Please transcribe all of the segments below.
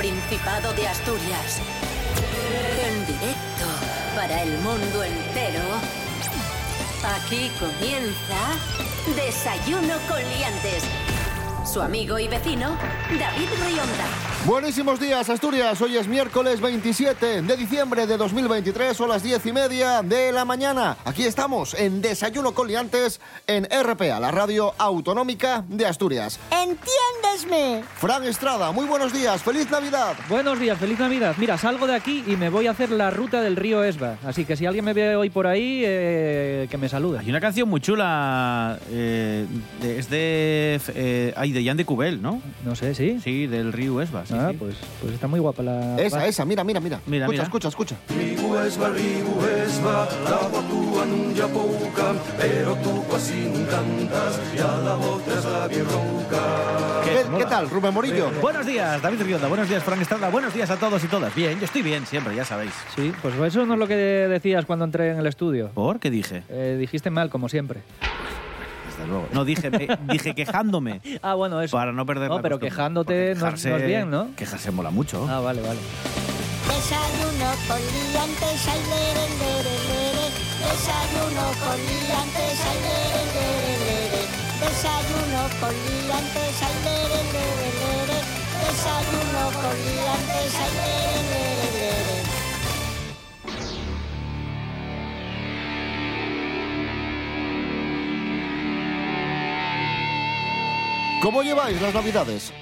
Principado de Asturias. En directo para el mundo entero. Aquí comienza Desayuno con Liantes. Su amigo y vecino, David Rionda. Buenísimos días, Asturias. Hoy es miércoles 27 de diciembre de 2023, son las 10 y media de la mañana. Aquí estamos en Desayuno con Liantes en RPA, la radio autonómica de Asturias. Fran Estrada, muy buenos días, feliz Navidad. Buenos días, feliz Navidad. Mira, salgo de aquí y me voy a hacer la ruta del río Esba. Así que si alguien me ve hoy por ahí, eh, que me salude. Hay una canción muy chula, eh, de- es de, eh, ay, de Jan de Cubel, ¿no? No sé, ¿sí? Sí, del río Esba. sí, ah, sí. Pues, pues está muy guapa la... Esa, va. esa, mira, mira, mira. Mira, escucha, mira. escucha, escucha. Esba, riu esba, pouca, pero tú quasi non cantas, a la outra es la bien ronca. ¿Qué, qué tal, Rubén Morillo? Buenos días, David Rionda. Buenos días, Frank Estrada. Buenos días a todos y todas. Bien, yo estoy bien siempre, ya sabéis. Sí, pues eso no es lo que decías cuando entré en el estudio. ¿Por qué dije? Eh, dijiste mal, como siempre. Desde luego. No, dije, eh, dije quejándome. Ah, bueno, eso. Para no perder No, la pero costumbre. quejándote Porque no es- no es bien, ¿no? Quejarse mola mucho. Ah, vale, vale. Desayuno con liantes, ay, lere, lere, lere. Desayuno con liantes, ay, lere. Desayuno con liantes, ay, lere, lere, lere. Desayuno con liantes, ay, lere, lere, lere. ¿Cómo lleváis las Navidades?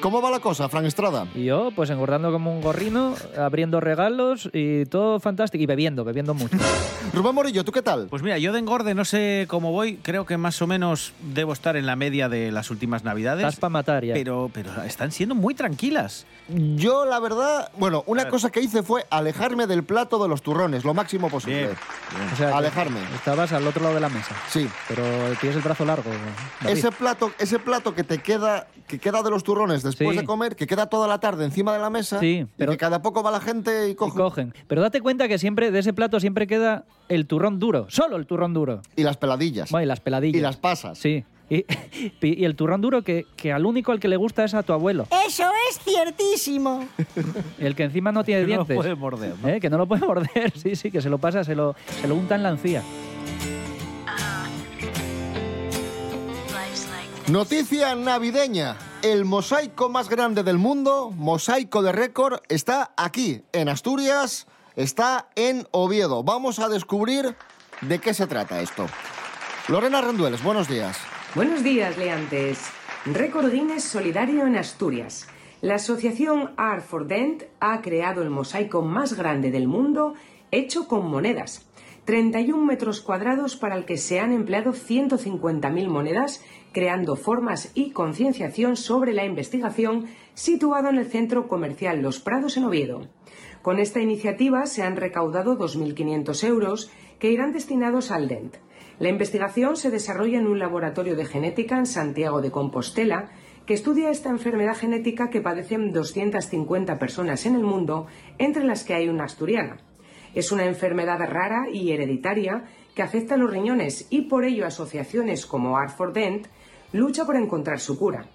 ¿Cómo va la cosa, Fran Estrada? Y yo, pues engordando como un gorrino, abriendo regalos y todo fantástico. Y bebiendo, bebiendo mucho. Rubén Morillo, ¿tú qué tal? Pues mira, yo de engorde no sé cómo voy. Creo que más o menos debo estar en la media de las últimas navidades. Estás para matar ya. Pero, pero están siendo muy tranquilas. Yo, la verdad, bueno, A una ver. cosa que hice fue alejarme del plato de los turrones, lo máximo posible. Bien, bien. O sea, que Alejarme. Estabas al otro lado de la mesa. Sí. Pero tienes el brazo largo. David. Ese plato, ese plato que te queda, que queda de los turrones después Sí. de comer, que queda toda la tarde encima de la mesa, Sí, pero- y que cada poco va la gente y Y coge. cogen. Pero date cuenta que siempre de ese plato siempre queda el turrón duro. Solo el turrón duro. Y las peladillas. Bueno, y las peladillas. Y las pasas. Sí. Y, y el turrón duro que, que al único al que le gusta es a tu abuelo. Eso es ciertísimo. El que encima no tiene Que no lo dientes. puede morder, ¿no? ¿Eh? Que no lo puede morder. Sí, sí, que se lo pasa, se lo, se lo unta en la encía. Noticia navideña. El mosaico más grande del mundo, mosaico de récord, está aquí, en Asturias, está en Oviedo. Vamos a descubrir de qué se trata esto. Lorena Rendueles, buenos días. Buenos días, leantes. Récord Guinness Solidario en Asturias. La asociación Art for Dent ha creado el mosaico más grande del mundo hecho con monedas. 31 metros cuadrados para el que se han empleado 150.000 monedas, creando formas y concienciación sobre la investigación, situado en el centro comercial Los Prados en Oviedo. Con esta iniciativa se han recaudado 2.500 euros que irán destinados al DENT. La investigación se desarrolla en un laboratorio de genética en Santiago de Compostela que estudia esta enfermedad genética que padecen 250 personas en el mundo, entre las que hay una asturiana. Es una enfermedad rara y hereditaria que afecta a los riñones y por ello asociaciones como Art Dent lucha por encontrar su cura.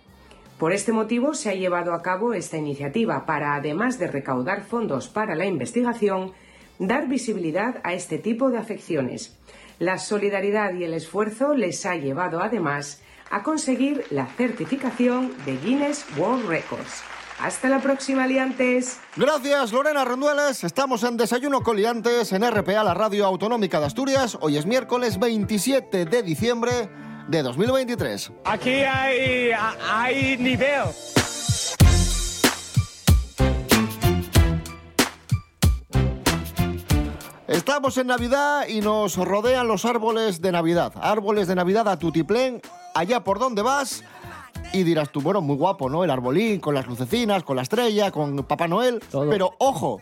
Por este motivo se ha llevado a cabo esta iniciativa para, además de recaudar fondos para la investigación, dar visibilidad a este tipo de afecciones. La solidaridad y el esfuerzo les ha llevado además a conseguir la certificación de Guinness World Records. Hasta la próxima, aliantes. Gracias, Lorena Rendueles. Estamos en Desayuno Coliantes en RPA, la radio autonómica de Asturias. Hoy es miércoles 27 de diciembre de 2023. Aquí hay, hay nivel. Estamos en Navidad y nos rodean los árboles de Navidad. Árboles de Navidad a tutiplén, allá por donde vas. Y dirás tú, bueno, muy guapo, ¿no? El arbolín, con las lucecinas, con la estrella, con Papá Noel. Todo. Pero ojo,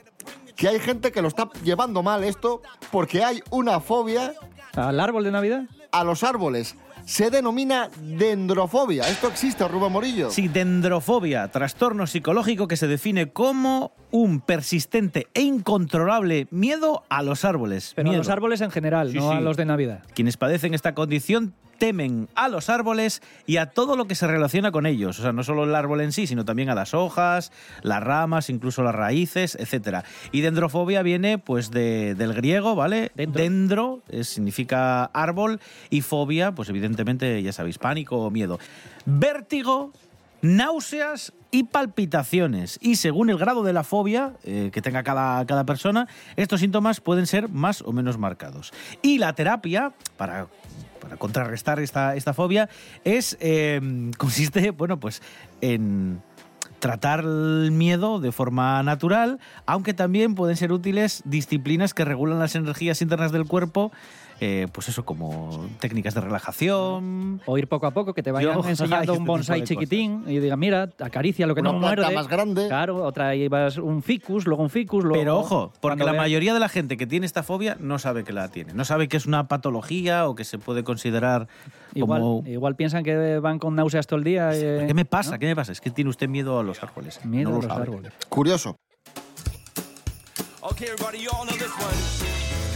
que hay gente que lo está llevando mal esto porque hay una fobia ¿Al árbol de Navidad? a los árboles. Se denomina dendrofobia. ¿Esto existe, Rubén Morillo? Sí, dendrofobia, trastorno psicológico que se define como un persistente e incontrolable miedo a los árboles. Pero a los árboles en general, Sí, no a los de Navidad. Quienes padecen esta condición temen a los árboles y a todo lo que se relaciona con ellos. O sea, no solo el árbol en sí, sino también a las hojas, las ramas, incluso las raíces, etc. Y dendrofobia viene pues de- del griego, ¿vale? Dendro. Dendro eh, significa árbol y fobia, pues evidentemente, ya sabéis, pánico o miedo. Vértigo, náuseas y palpitaciones. Y según el grado de la fobia eh, que tenga cada, cada persona, estos síntomas pueden ser más o menos marcados. Y la terapia, para, para contrarrestar esta, esta fobia, es eh, consiste, bueno, pues en tratar el miedo de forma natural, aunque también pueden ser útiles disciplinas que regulan las energías internas del cuerpo, eh, pues eso, como técnicas de relajación, O ir poco a poco, que te vayan Yo- enseñando este un tipo bonsai chiquitín y diga, mira, acaricia lo que Una no muerde. más grande. Claro, otra llevas un ficus, luego un ficus, luego... Pero ojo, porque la mayoría de la gente que tiene esta fobia no sabe que la tiene. No sabe que es una patología o que se puede considerar Igual, como... igual piensan que van con náuseas todo el día. eh, ¿Qué me pasa? ¿no? ¿Qué me pasa? Es que tiene usted miedo a los árboles. Miedo No a lo los sabe. árboles. Curioso.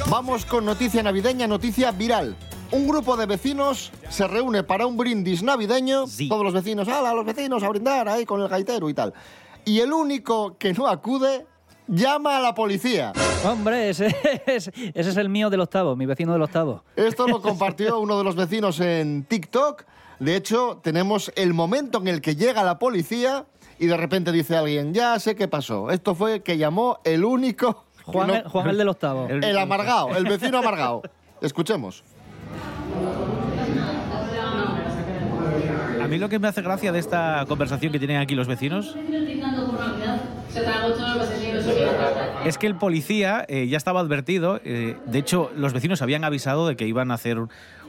Vamos con noticia navideña, noticia viral. Un grupo de vecinos se reúne para un brindis navideño. Sí. Todos los vecinos, ¡hala, los vecinos a brindar ahí con el gaitero y tal! Y el único que no acude llama a la policía. Hombre, ese es, ese es el mío del octavo, mi vecino del octavo. Esto lo compartió uno de los vecinos en TikTok. De hecho, tenemos el momento en el que llega la policía y de repente dice alguien, ya sé qué pasó. Esto fue que llamó el único... Juan, no- el, Juan el del octavo. El- el amargado, el vecino amargado. Escuchemos. A mí lo que me hace gracia de esta conversación que tienen aquí los vecinos es que el policía eh, ya estaba advertido. eh, de hecho, los vecinos habían avisado de que iban a hacer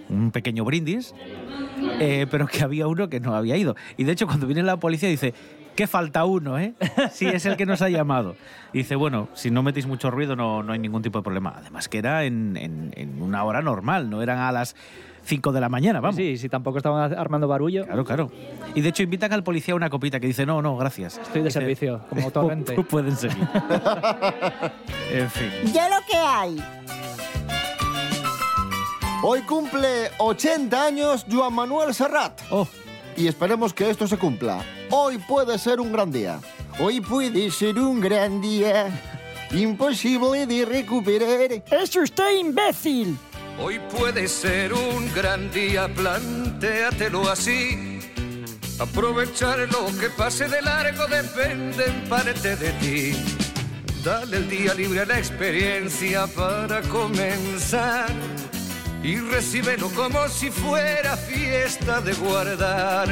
un pequeño brindis, eh, pero que había uno que no había ido. Y de hecho, cuando viene la policía dice... Que falta uno, ¿eh? Sí, es el que nos ha llamado. Y dice, bueno, si no metéis mucho ruido no, no hay ningún tipo de problema. Además que era en, en- en una hora normal, no eran a las 5 de la mañana, vamos. Sí, si tampoco estaban armando barullo. Claro, claro. Y de hecho invitan al policía a una copita que dice, no, no, gracias. Estoy de Dice, servicio, como torrente. Pueden seguir. en fin. Ya lo que hay. Hoy cumple 80 años Joan Manuel Serrat. Oh, Y esperemos que esto se cumpla. Hoy puede ser un gran día. Hoy puede ser un gran día. Imposible de recuperar. ¡Es usted imbécil! Hoy puede ser un gran día, plantéatelo así. Aprovechar lo que pase de largo depende en parte de ti. Dale el día libre a la experiencia para comenzar. Y recíbelo como si fuera fiesta de guardar.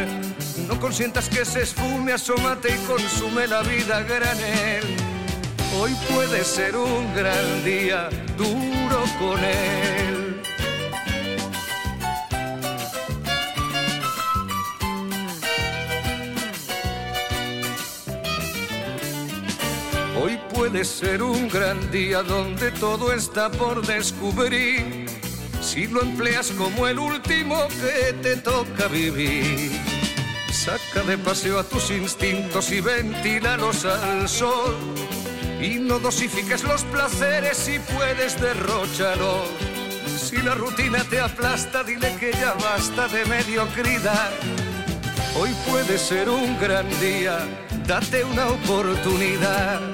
No consientas que se esfume, asómate y consume la vida granel. Hoy puede ser un gran día, duro con él. Hoy puede ser un gran día donde todo está por descubrir. Si lo empleas como el último que te toca vivir. Saca de paseo a tus instintos y ventílalos al sol. Y no dosifiques los placeres si puedes derrocharlos. Si la rutina te aplasta, dile que ya basta de mediocridad. Hoy puede ser un gran día, date una oportunidad.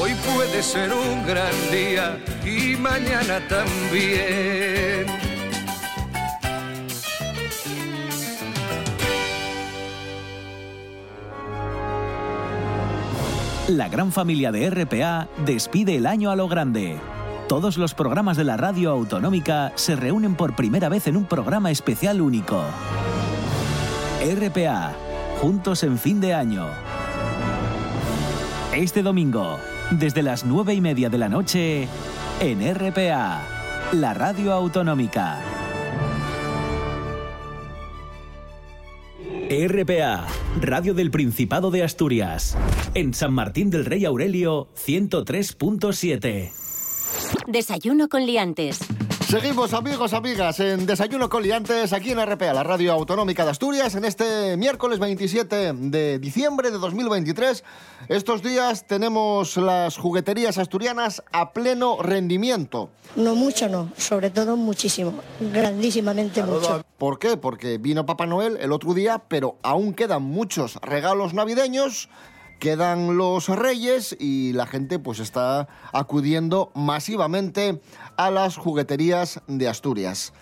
Hoy puede ser un gran día y mañana también. La gran familia de RPA despide el año a lo grande. Todos los programas de la radio autonómica se reúnen por primera vez en un programa especial único. RPA, juntos en fin de año. Este domingo, desde las nueve y media de la noche, en RPA, la radio autonómica. RPA, Radio del Principado de Asturias. En San Martín del Rey Aurelio, 103.7. Desayuno con liantes. Seguimos, amigos, amigas, en Desayuno con Liantes, aquí en RPA, la radio autonómica de Asturias, en este miércoles 27 de diciembre de 2023. Estos días tenemos las jugueterías asturianas a pleno rendimiento. No mucho, no. Sobre todo muchísimo. Grandísimamente mucho. ¿Por qué? Porque vino Papá Noel el otro día, pero aún quedan muchos regalos navideños, quedan los reyes y la gente pues está acudiendo masivamente a las jugueterías de Asturias.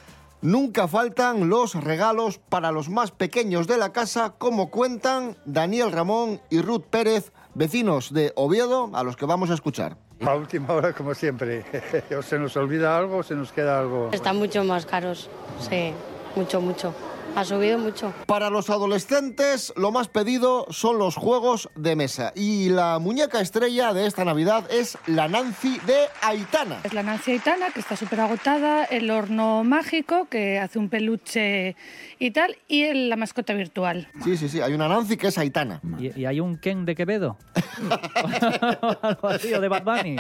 Nunca faltan los regalos para los más pequeños de la casa, como cuentan Daniel Ramón y Ruth Pérez, vecinos de Oviedo, a los que vamos a escuchar. A última hora, como siempre. o se nos olvida algo o se nos queda algo. Están mucho más caros, sí, mucho, mucho. Ha subido mucho. Para los adolescentes, lo más pedido son los juegos de mesa. Y la muñeca estrella de esta Navidad es la Nancy de Aitana. Es la Nancy Aitana, que está súper agotada, el horno mágico, que hace un peluche y tal, y el- la mascota virtual. Sí, sí, sí, hay una Nancy que es Aitana. ¿Y, y hay un Ken de Quevedo? ¿Algo así, o de Bad Bunny?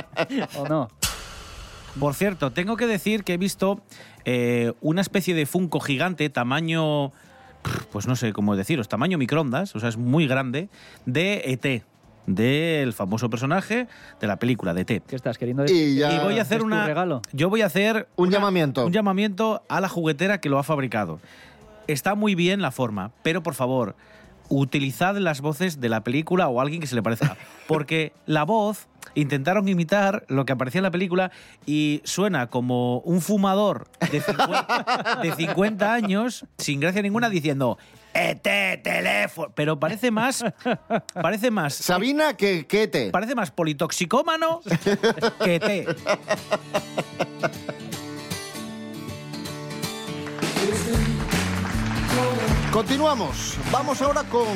¿O no? Por cierto, tengo que decir que he visto eh, una especie de Funko gigante, tamaño, pues no sé cómo deciros, tamaño microondas, o sea, es muy grande, de ET, del famoso personaje de la película de E ET. ¿Qué estás queriendo Y ya- Y voy a hacer ¿Es tu una. regalo? Yo voy a hacer. Un una- llamamiento. Un llamamiento a la juguetera que lo ha fabricado. Está muy bien la forma, pero por favor, utilizad las voces de la película o alguien que se le parezca. Porque la voz intentaron imitar lo que aparecía en la película y suena como un fumador de 50, de 50 años, sin gracia ninguna, diciendo. ET, teléfono. Pero parece más. Parece más. Sabina que Kete. Parece más politoxicómano que ET. Continuamos. Vamos ahora con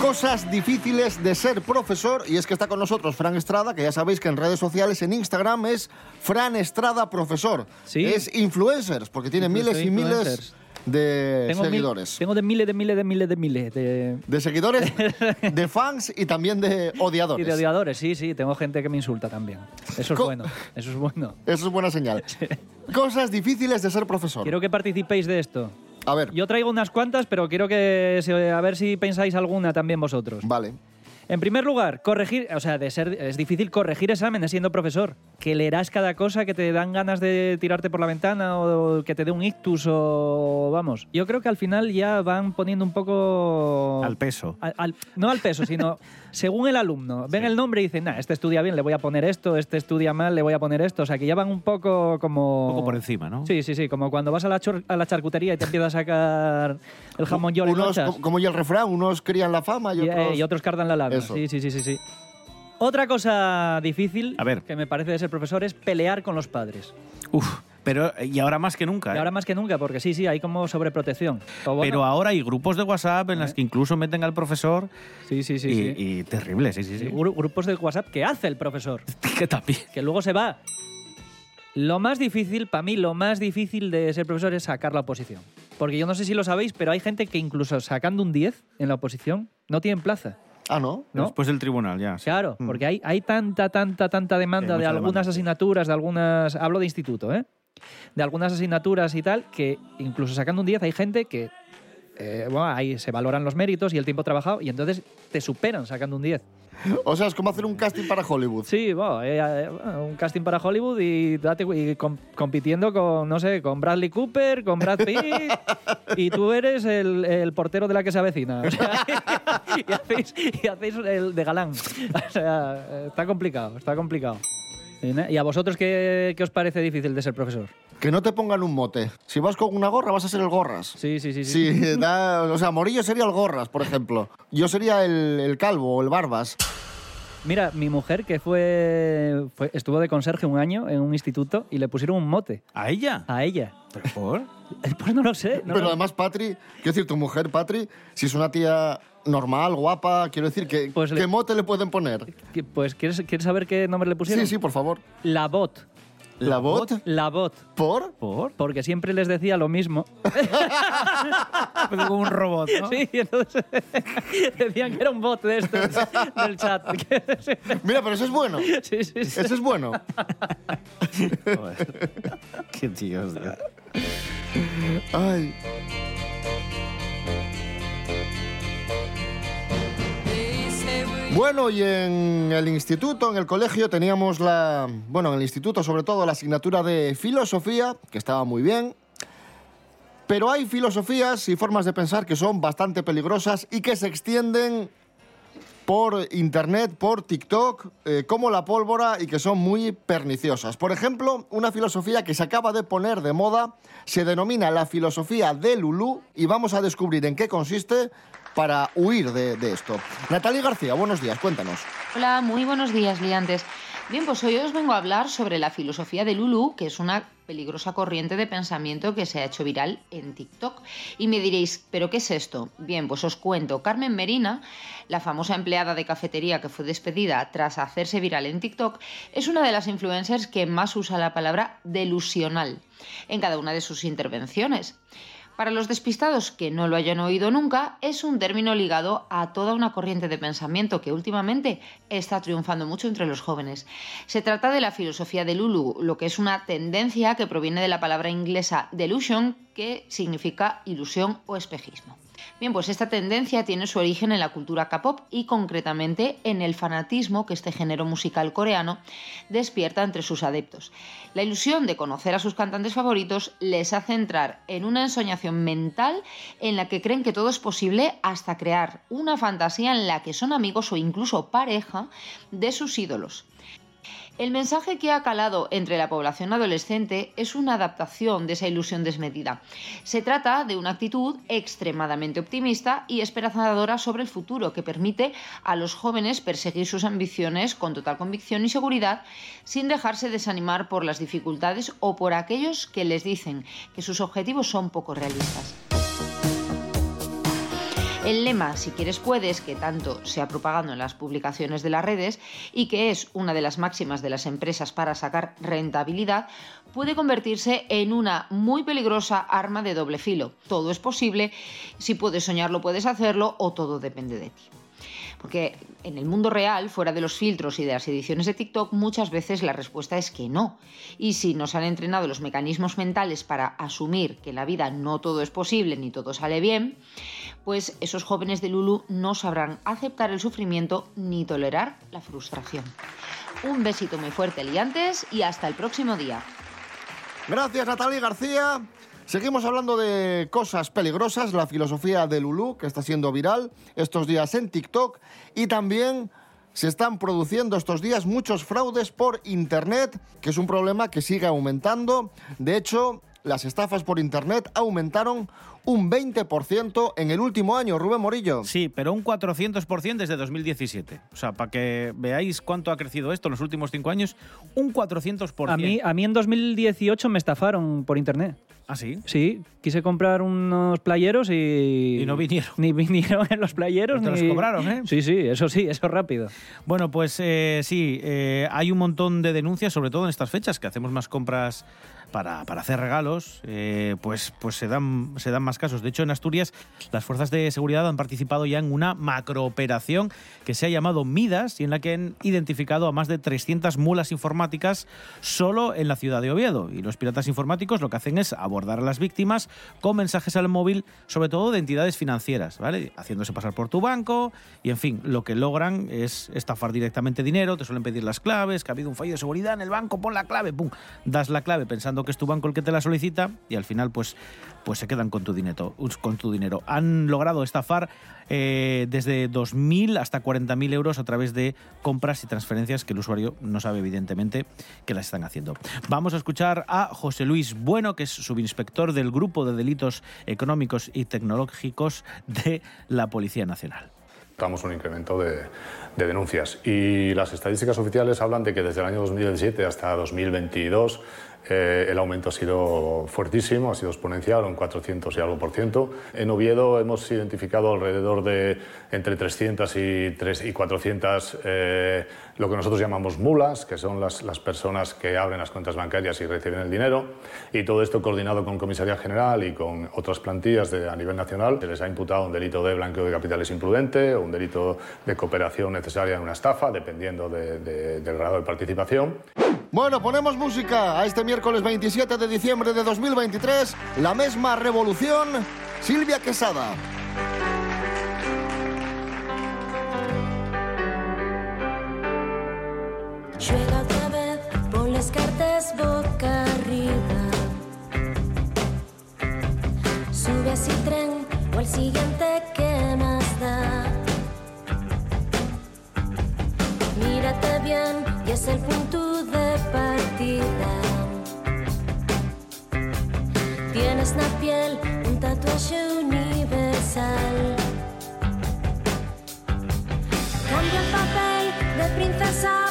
cosas difíciles de ser profesor. Y es que está con nosotros Fran Estrada, que ya sabéis que en redes sociales, en Instagram, es Fran Estrada Profesor. Sí. Es influencers, porque tiene Incluso miles y miles de Tengo mil- seguidores. tengo de miles, de miles, de miles, de miles. De, De seguidores, de fans y también de y odiadores. de odiadores, sí, sí. Tengo gente que me insulta también. Eso es Co- bueno. Eso es bueno. Eso es buena señal. Cosas difíciles de ser profesor. Quiero que participéis de esto. A ver, Yo traigo unas cuantas, pero quiero que a ver si pensáis alguna también vosotros. vale. En primer lugar, corregir, o sea, de ser, es difícil corregir exámenes siendo profesor. Que leerás cada cosa que te dan ganas de tirarte por la ventana o que te dé un ictus o vamos. Yo creo que al final ya van poniendo un poco Al peso. al- al- no al peso, sino según el alumno. Ven el nombre y dicen, nah, este estudia bien, le voy a poner esto, este estudia mal, le voy a poner esto. O sea, que ya van un poco como... Un poco por encima, ¿no? Sí, sí, sí, como cuando vas a la, a la charcutería y te empiezas a sacar el jamón en Unos, lonchas. co- como ya el refrán, unos crían la fama y Y, otros... eh, y otros cardan la labia. Eso. Sí, sí, sí, sí, sí. Otra cosa difícil A ver. que me parece de ser profesor es pelear con los padres. Uf, pero y ahora más que nunca. Y ¿eh? ahora más que nunca, porque sí, sí, hay como sobreprotección. O bueno, Pero ahora hay grupos de WhatsApp en las que incluso meten al profesor sí, sí, sí, y, sí. y terrible, sí, sí, sí. Gru- grupos de WhatsApp que hace el profesor, Que también. que luego se va. Lo más difícil, para mí, lo más difícil de ser profesor es sacar la oposición. Porque yo no sé si lo sabéis, pero hay gente que incluso sacando un 10 en la oposición no tienen plaza. Ah, ¿no? ¿no? Después del tribunal, ya. sí. Claro, Mm. porque hay, hay tanta, tanta, tanta demanda Sí, de algunas demanda, asignaturas, de algunas. Hablo de instituto, ¿eh? De algunas asignaturas y tal, que incluso sacando un 10 hay gente que. Eh, bueno, ahí se valoran los méritos y el tiempo trabajado y entonces te superan sacando un 10. O sea, es como hacer un casting para Hollywood. Sí, bueno, eh, eh, un casting para Hollywood y, date, y com- compitiendo con, no sé, con Bradley Cooper, con Brad Pitt, y tú eres el, el portero de la que se avecina. O sea, y, hacéis, y hacéis el de galán. O sea, está complicado, está complicado. Y na- ¿Y a vosotros qué, qué os parece difícil de ser profesor? Que no te pongan un mote. Si vas con una gorra, vas a ser el gorras. Sí, sí, sí. sí. Sí, da- o sea, Morillo sería el gorras, por ejemplo. Yo sería el, el calvo o el barbas. Mira, mi mujer que fue, fue- estuvo de conserje un año en un instituto y le pusieron un mote ¿A ella? a ella. ¿Pero por? Pues no lo sé. no Pero lo- además, Patri, quiero decir, tu mujer, Patri, si es una tía normal, guapa, quiero decir, que, Pues le- ¿qué mote le pueden poner? que- Pues, ¿quieres, ¿quieres saber qué nombre le pusieron? Sí, sí, por favor. La bot. ¿La bot? La bot. ¿Por? ¿Por? Porque siempre les decía lo mismo. Pero como un robot, ¿no? Sí, entonces decían que era un bot de estos del chat. Mira, pero eso es bueno. Sí, sí, sí. Eso es bueno. Joder. Qué tíos, tío. Ay. Bueno, y en el instituto, en el colegio, teníamos la. Bueno, en el instituto, sobre todo, la asignatura de filosofía, que estaba muy bien. Pero hay filosofías y formas de pensar que son bastante peligrosas y que se extienden por internet, por TikTok, eh, como la pólvora y que son muy perniciosas. Por ejemplo, una filosofía que se acaba de poner de moda se denomina la filosofía de Lulú y vamos a descubrir en qué consiste para huir de, de esto. Natalie García, buenos días, cuéntanos. Hola, muy buenos días, liantes. Bien, pues hoy os vengo a hablar sobre la filosofía de Lulu, que es una peligrosa corriente de pensamiento que se ha hecho viral en TikTok. Y me diréis, ¿pero qué es esto? Bien, pues os cuento. Carmen Merina, la famosa empleada de cafetería que fue despedida tras hacerse viral en TikTok, es una de las influencers que más usa la palabra delusional en cada una de sus intervenciones. Para los despistados que no lo hayan oído nunca, es un término ligado a toda una corriente de pensamiento que últimamente está triunfando mucho entre los jóvenes. Se trata de la filosofía de Lulu, lo que es una tendencia que proviene de la palabra inglesa delusion, que significa ilusión o espejismo. Bien, pues esta tendencia tiene su origen en la cultura K-pop y concretamente en el fanatismo que este género musical coreano despierta entre sus adeptos. La ilusión de conocer a sus cantantes favoritos les hace entrar en una ensoñación mental en la que creen que todo es posible hasta crear una fantasía en la que son amigos o incluso pareja de sus ídolos. El mensaje que ha calado entre la población adolescente es una adaptación de esa ilusión desmedida. Se trata de una actitud extremadamente optimista y esperanzadora sobre el futuro que permite a los jóvenes perseguir sus ambiciones con total convicción y seguridad sin dejarse desanimar por las dificultades o por aquellos que les dicen que sus objetivos son poco realistas. El lema Si quieres puedes, que tanto se ha propagado en las publicaciones de las redes y que es una de las máximas de las empresas para sacar rentabilidad, puede convertirse en una muy peligrosa arma de doble filo. Todo es posible, si puedes soñarlo puedes hacerlo o todo depende de ti. Porque en el mundo real, fuera de los filtros y de las ediciones de TikTok, muchas veces la respuesta es que no. Y si nos han entrenado los mecanismos mentales para asumir que en la vida no todo es posible ni todo sale bien, pues esos jóvenes de Lulu no sabrán aceptar el sufrimiento ni tolerar la frustración. Un besito muy fuerte, liantes, y hasta el próximo día. Gracias, Natalie García. Seguimos hablando de cosas peligrosas, la filosofía de Lulú, que está siendo viral estos días en TikTok, y también se están produciendo estos días muchos fraudes por Internet, que es un problema que sigue aumentando. De hecho, las estafas por Internet aumentaron un 20% en el último año, Rubén Morillo. Sí, pero un 400% desde 2017. O sea, para que veáis cuánto ha crecido esto en los últimos cinco años, un 400%. A mí, a mí en 2018 me estafaron por internet. ¿Ah, sí? Sí, quise comprar unos playeros y... Y no vinieron. Ni vinieron en los playeros. Te ni... los cobraron, ¿eh? Sí, sí, eso sí, eso rápido. Bueno, pues eh, sí, eh, hay un montón de denuncias, sobre todo en estas fechas, que hacemos más compras para, para hacer regalos, eh, pues, pues se, dan, se dan más casos. De hecho, en Asturias, las fuerzas de seguridad han participado ya en una macrooperación que se ha llamado Midas y en la que han identificado a más de 300 mulas informáticas solo en la ciudad de Oviedo. Y los piratas informáticos lo que hacen es abordar a las víctimas con mensajes al móvil, sobre todo de entidades financieras, ¿vale? Haciéndose pasar por tu banco y, en fin, lo que logran es estafar directamente dinero, te suelen pedir las claves, que ha habido un fallo de seguridad en el banco, pon la clave, pum, das la clave pensando que es tu banco el que te la solicita y al final pues, pues se quedan con tu dinero. Con tu dinero. Han logrado estafar eh, desde 2.000 hasta 40.000 euros a través de compras y transferencias que el usuario no sabe evidentemente que las están haciendo. Vamos a escuchar a José Luis Bueno, que es subinspector del Grupo de Delitos Económicos y Tecnológicos de la Policía Nacional. Notamos un incremento de, de, denuncias y las estadísticas oficiales hablan de que desde el año 2017 hasta 2022 eh, el aumento ha sido fuertísimo, ha sido exponencial, un 400 y algo por ciento. En Oviedo hemos identificado alrededor de entre 300 y, 3 y 400 eh, lo que nosotros llamamos mulas, que son las, las, personas que abren las cuentas bancarias y reciben el dinero. Y todo esto coordinado con Comisaría General y con otras plantillas de, a nivel nacional. Se les ha imputado un delito de blanqueo de capitales imprudente o un delito de cooperación necesaria en una estafa, dependiendo de, de, del grado de participación. Bueno, ponemos música a este miércoles 27 de diciembre de 2023. La misma revolución, Silvia Quesada. Juega otra vez, pon las cartas boca arriba. Sube así tren o al siguiente que más da. Mírate bien y es el punto piel un tatuaje universal. Cambia el papel de princesa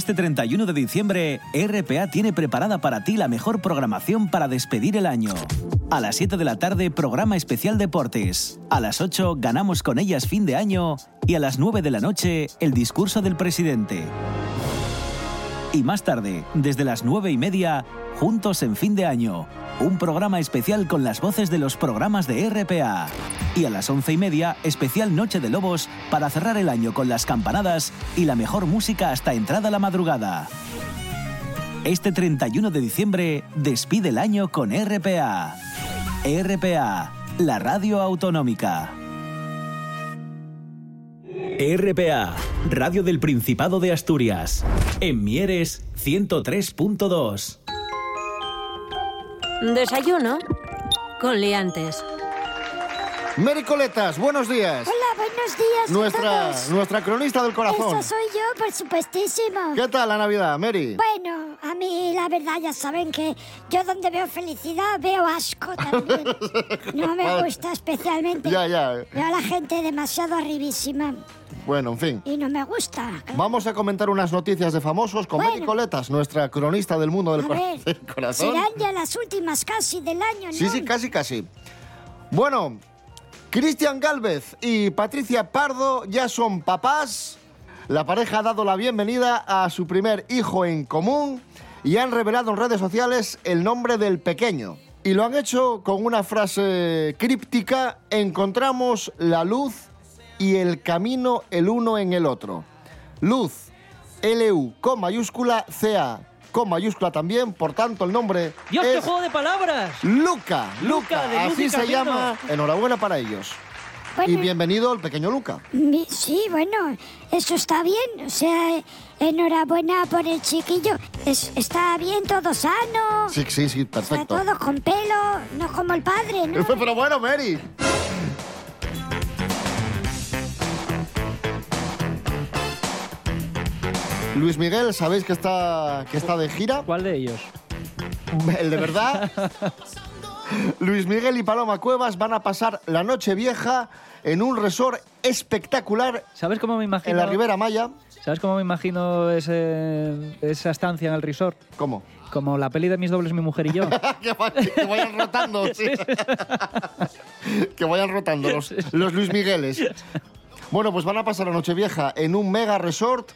Este 31 de diciembre, RPA tiene preparada para ti la mejor programación para despedir el año. A las 7 de la tarde, programa especial deportes. A las 8, ganamos con ellas fin de año. Y a las 9 de la noche, el discurso del presidente. Y más tarde, desde las 9 y media, Juntos en fin de año. Un programa especial con las voces de los programas de RPA. Y a las 11 y media, especial Noche de Lobos para cerrar el año con las campanadas y la mejor música hasta entrada la madrugada. Este 31 de diciembre, despide el año con RPA. RPA, la radio autonómica. RPA, Radio del Principado de Asturias. En Mieres 103.2. Desayuno con liantes. Mericoletas, buenos días. Hola, buenos días. a Nuestra, todos. nuestra cronista del corazón. Esa soy yo, por supuestísimo. ¿Qué tal la Navidad, Mary? Bueno, a mí la verdad ya saben que yo donde veo felicidad veo asco también. No me gusta especialmente. Ya, ya. Veo a la gente demasiado arribísima Bueno, en fin. y no me gusta. Vamos a comentar unas noticias de famosos con Bueno. Coletas, nuestra cronista del mundo del, A cor- ver, del corazón. serán ya las últimas casi del año, ¿no? Sí, sí, casi, casi. Bueno, Cristian Galvez y Patricia Pardo ya son papás. La pareja ha dado la bienvenida a su primer hijo en común y han revelado en redes sociales el nombre del pequeño. Y lo han hecho con una frase críptica, encontramos la luz y el camino el uno en el otro. Luz, L-U con mayúscula, C-A con mayúscula también, por tanto el nombre ¡Dios, qué es juego de palabras! Luca, Luca, Luca, de así se llama. Enhorabuena para ellos. Bueno. Y bienvenido el pequeño Luca. Mi- Sí, bueno, eso está bien. O sea, enhorabuena por el chiquillo. Es- está bien, todo sano. Sí, sí, sí, Está perfecto. todo con pelo, no como el padre, ¿no? Pero bueno, Mary. Luis Miguel, ¿sabéis que está, que está de gira? ¿Cuál de ellos? El de verdad. Luis Miguel y Paloma Cuevas van a pasar la noche vieja en un resort espectacular ¿Sabes cómo me imagino? en la Ribera Maya. ¿Sabes cómo me imagino ese- esa estancia en el resort? ¿Cómo? Como la peli de mis dobles, mi mujer y yo. que vayan rotando, sí. que vayan rotando los, los Luis Migueles. Bueno, pues van a pasar la noche vieja en un mega resort,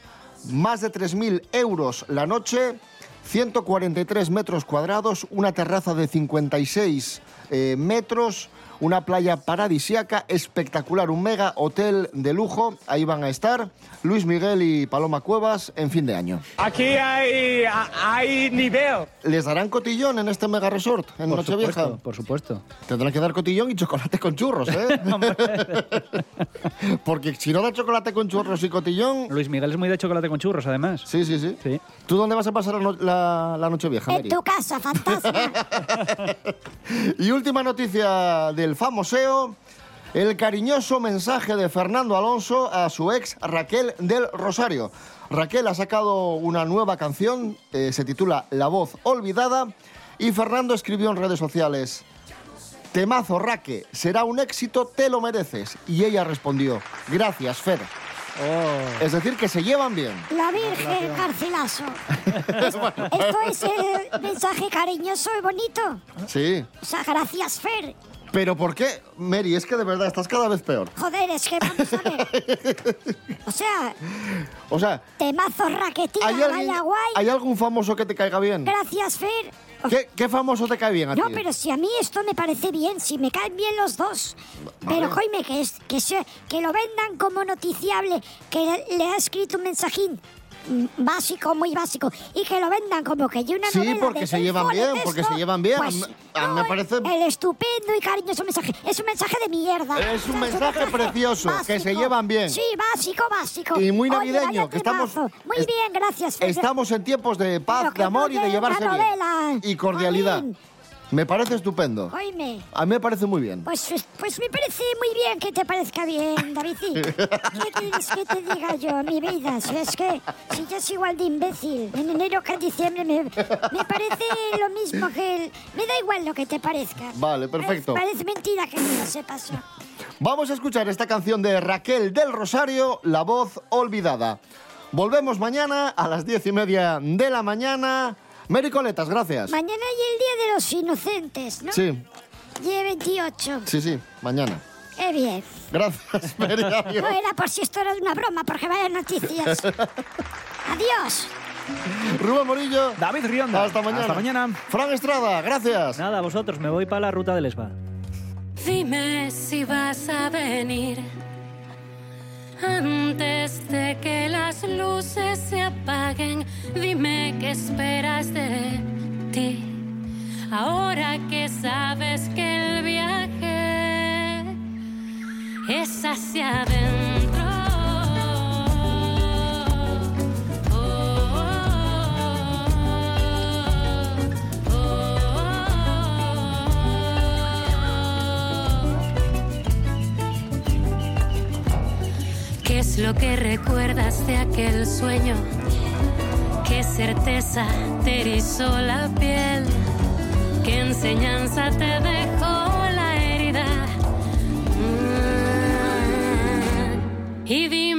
más de 3.000 euros la noche, 143 metros cuadrados, una terraza de 56 eh, metros, una playa paradisiaca espectacular, un mega hotel de lujo. Ahí van a estar Luis Miguel y Paloma Cuevas en fin de año. Aquí hay, hay nivel. ¿Les darán cotillón en este mega resort en Por Nochevieja? supuesto, por supuesto. Tendrán que dar cotillón y chocolate con churros, ¿eh? Porque si no da chocolate con churros y cotillón... Luis Miguel es muy de chocolate con churros, además. Sí, sí, sí. Sí. ¿Tú dónde vas a pasar la, la, la noche vieja, En Mary? tu casa, fantasma. Y última noticia del famoseo. El cariñoso mensaje de Fernando Alonso a su ex Raquel del Rosario. Raquel ha sacado una nueva canción, eh, se titula La voz olvidada, y Fernando escribió en redes sociales, Temazo Raque, será un éxito, te lo mereces. Y ella respondió, gracias Fer. Oh. Es decir, que se llevan bien. La Virgen Garcilaso. Esto es el mensaje cariñoso y bonito. Sí. O sea, gracias, Fer. Pero ¿por qué, Mary? Es que de verdad estás cada vez peor. Joder, es que vamos a ver. O sea, O sea, temazo raquetilla, ¿hay, alguien- vaya guay. ¿hay algún famoso que te caiga bien? Gracias, Fer. ¿Qué, qué famoso te cae bien a No, ti? pero si a mí esto me parece bien, si me caen bien los dos. Pero, coime, que, es, que, se, que lo vendan como noticiable, que le ha escrito un mensajín básico, muy básico, y que lo vendan como que hay una Sí, novela porque de se llevan bien, porque se llevan bien. pues, A mí- me parece- El estupendo y cariñoso mensaje. Es un mensaje de mierda. Es un mensaje precioso, que se llevan bien. Sí, básico, básico. Y muy navideño, que estamos-. Muy bien, gracias. Estamos en tiempos de paz, de amor no y de llevarse bien. Y cordialidad. Me parece estupendo. Oíme. A mí me parece muy bien. Pues, pues me parece muy bien que te parezca bien, David. ¿Qué quieres que te diga yo, mi vida? Si es que si yo soy igual de imbécil, en enero que en diciembre me, me parece lo mismo que... El, me da igual lo que te parezca. Vale, perfecto. Parece mentira que no lo sepas. Vamos a escuchar esta canción de Raquel del Rosario, La voz olvidada. Volvemos mañana a las diez y media de la mañana. Mary Coletas, gracias. Mañana hay el Día de los Inocentes, ¿no? Sí, Día 28. sí, sí, mañana. Qué bien. Gracias, Mary. adiós. No era por si esto era una broma, porque vaya noticias. Adiós. Rubén Morillo. David Rionda. Hasta mañana. Hasta mañana. Fran Estrada, gracias. Nada, vosotros, me voy para la ruta del Esba. Dime si vas a venir antes de que las luces se apaguen. Dime qué esperas de ti. Ahora que sabes que el viaje es hacia adentro. Es lo que recuerdas de aquel sueño? ¿Qué certeza te erizó la piel? ¿Qué enseñanza te dejó la herida? Mm. Y dime